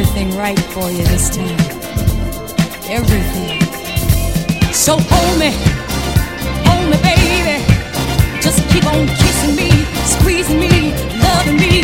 everything right for you this time. Everything. So hold me, hold me, baby. Just keep on kissing me, squeezing me, loving me.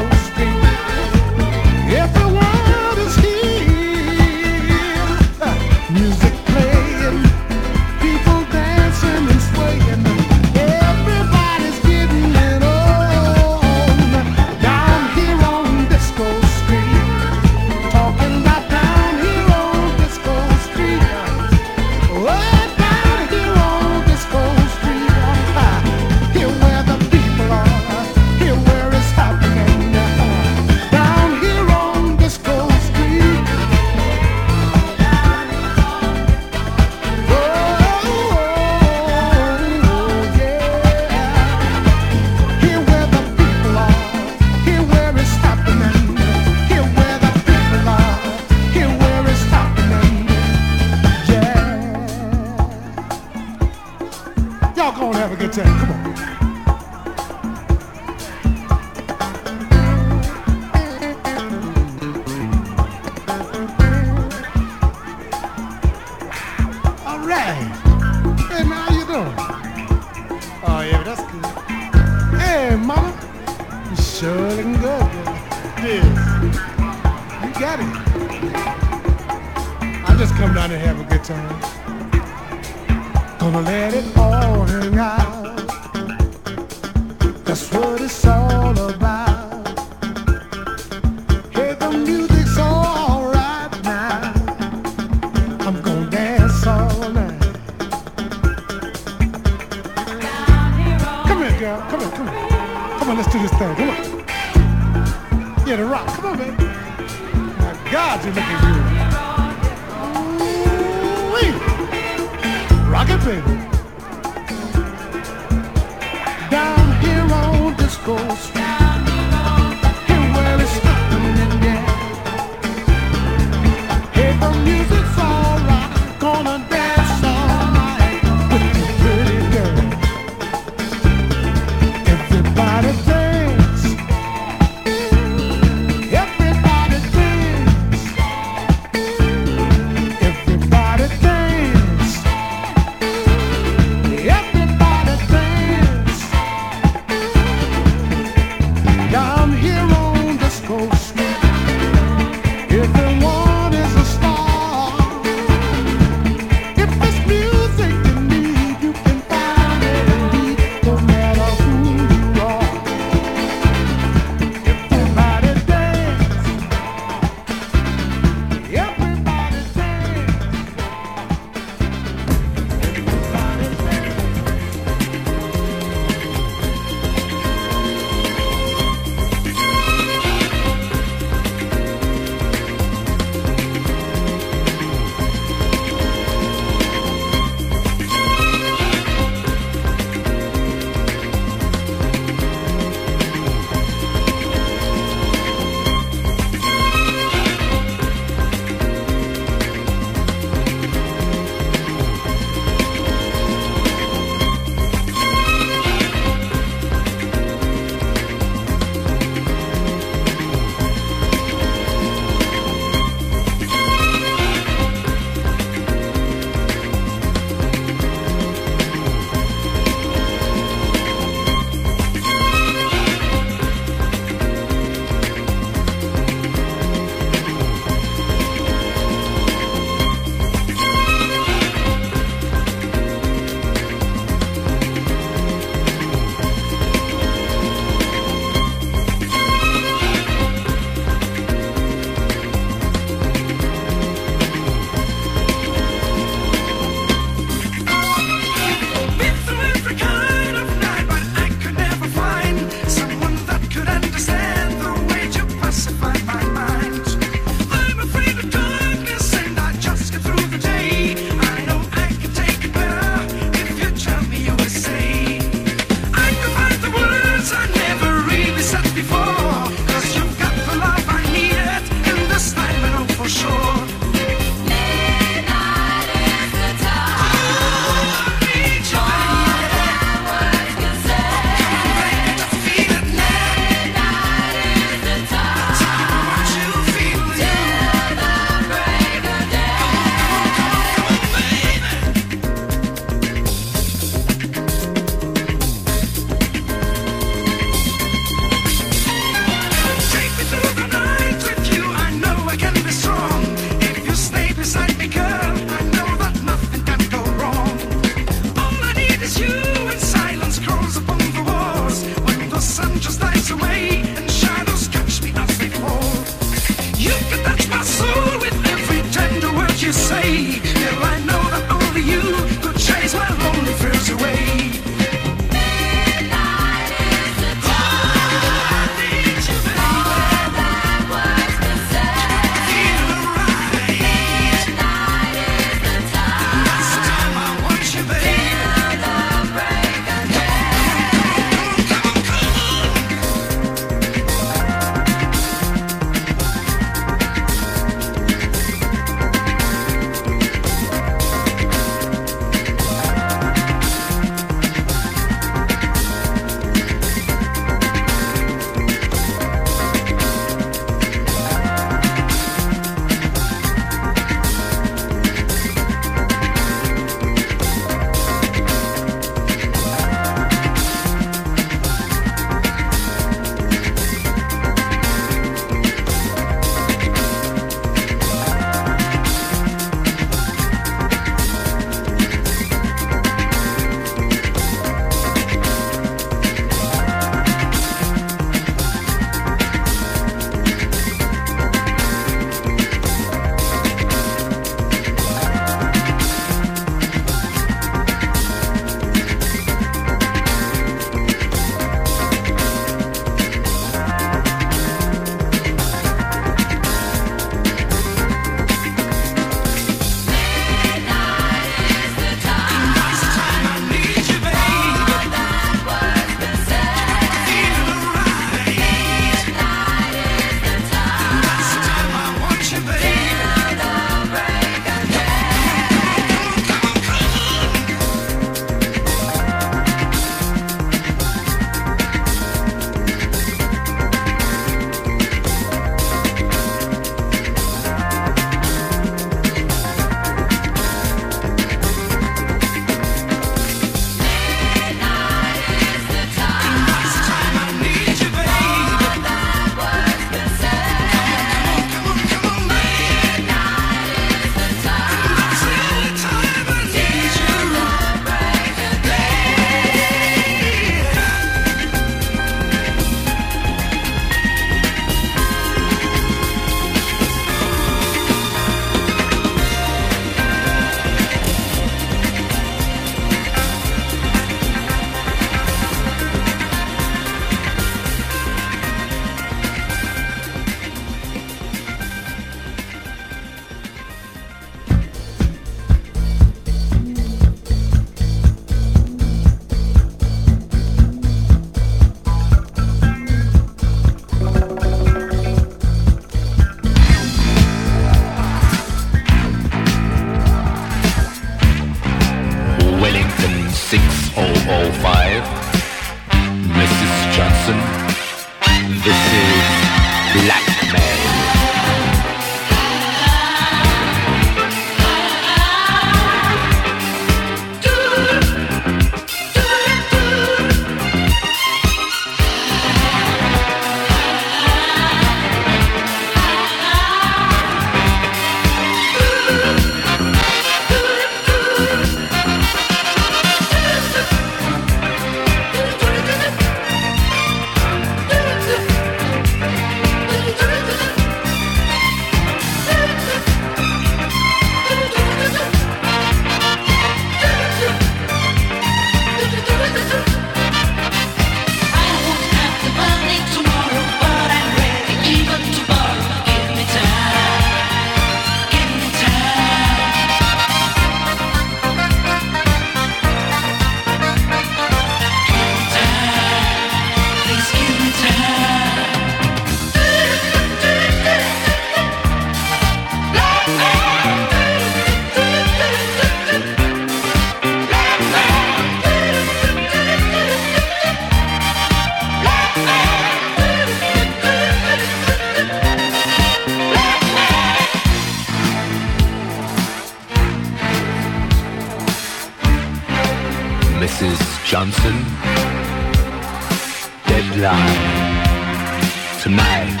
Tonight.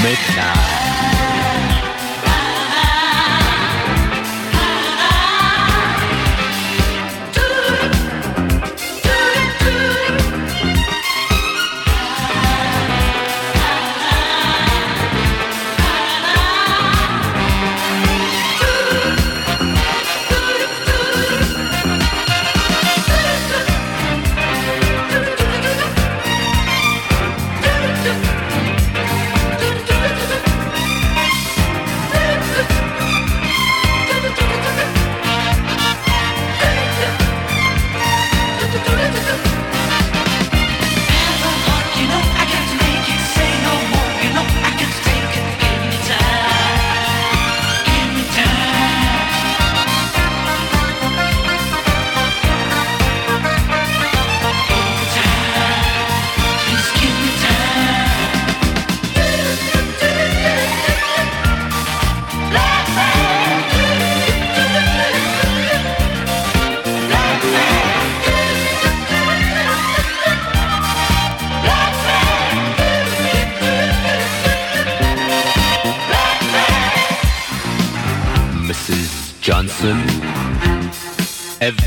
Midnight.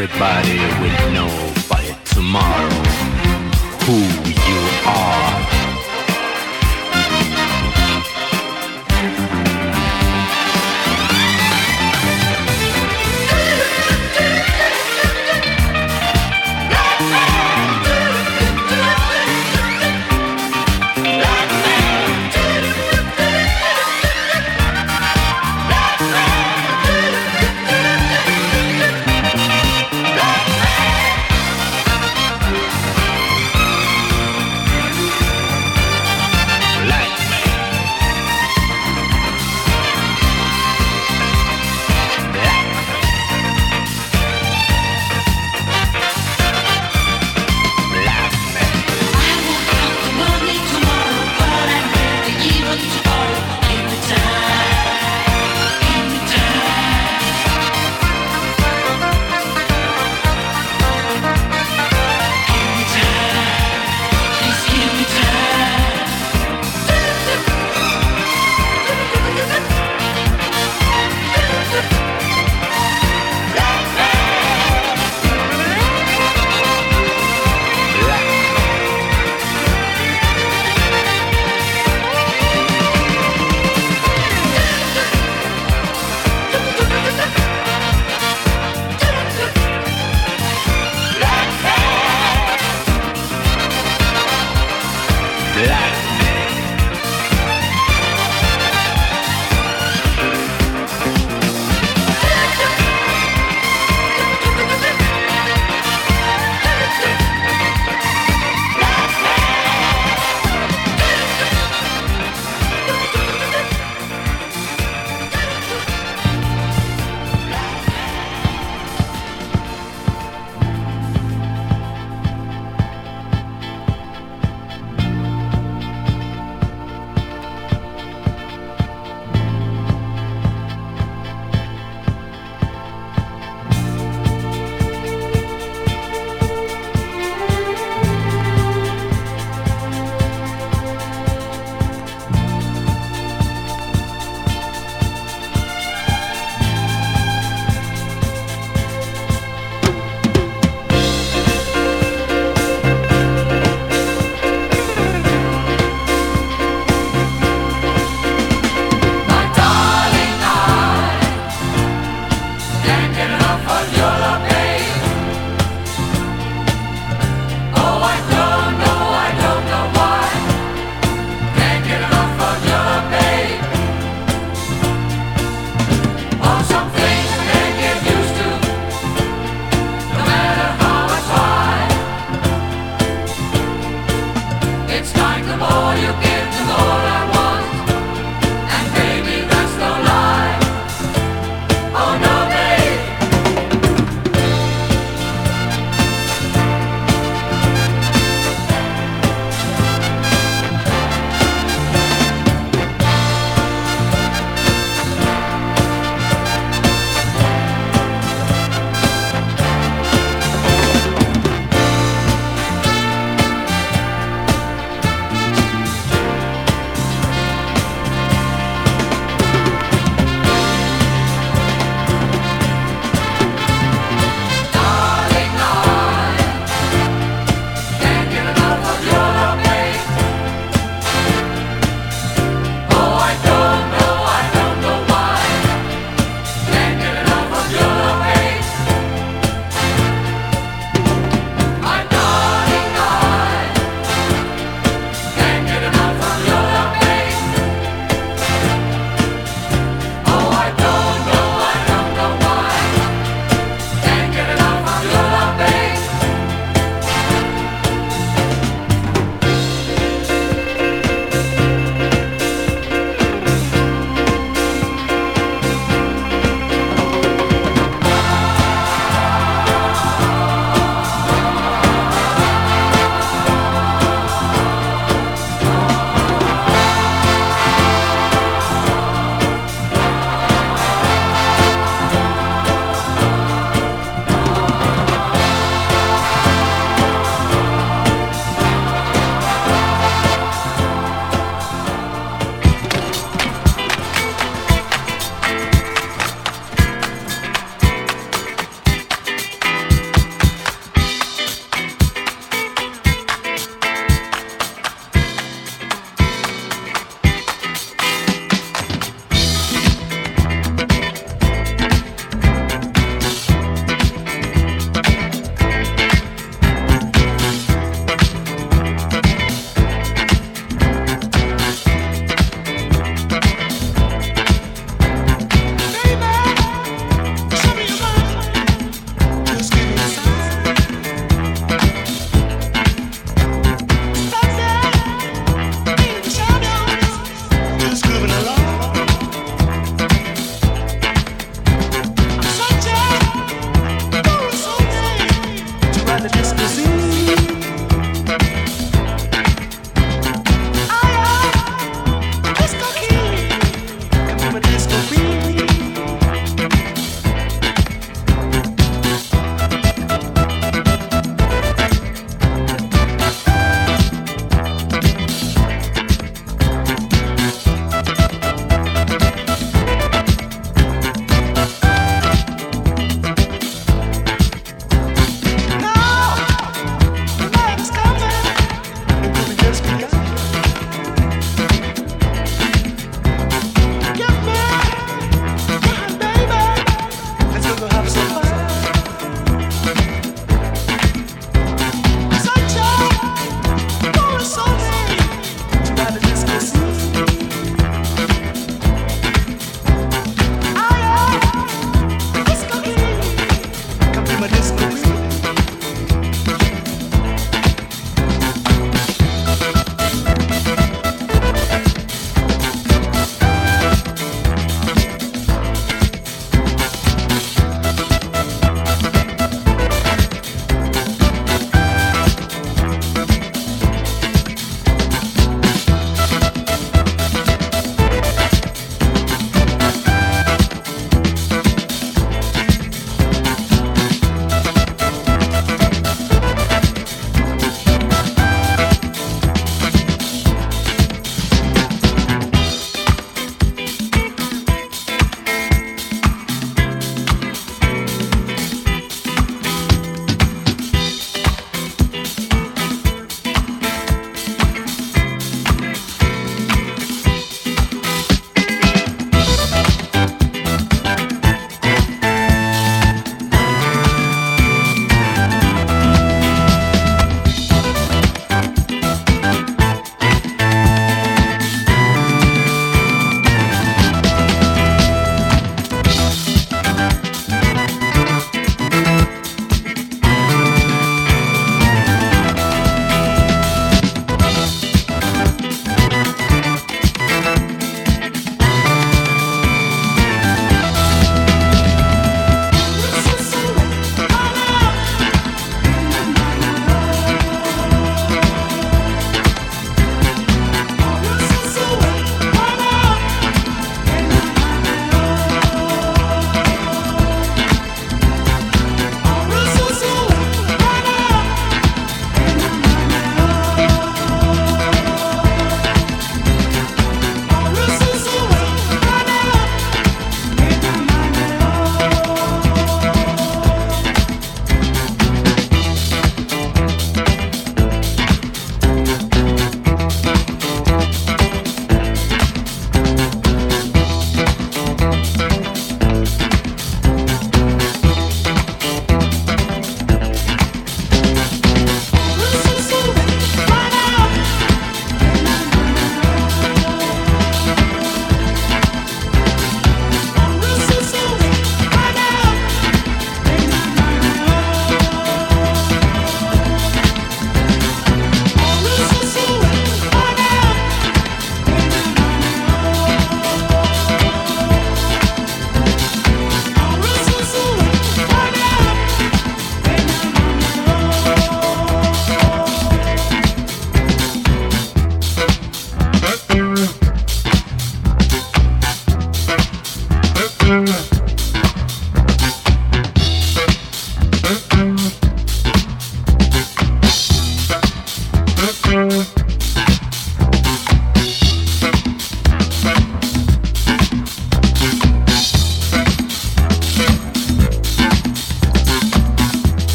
Everybody with know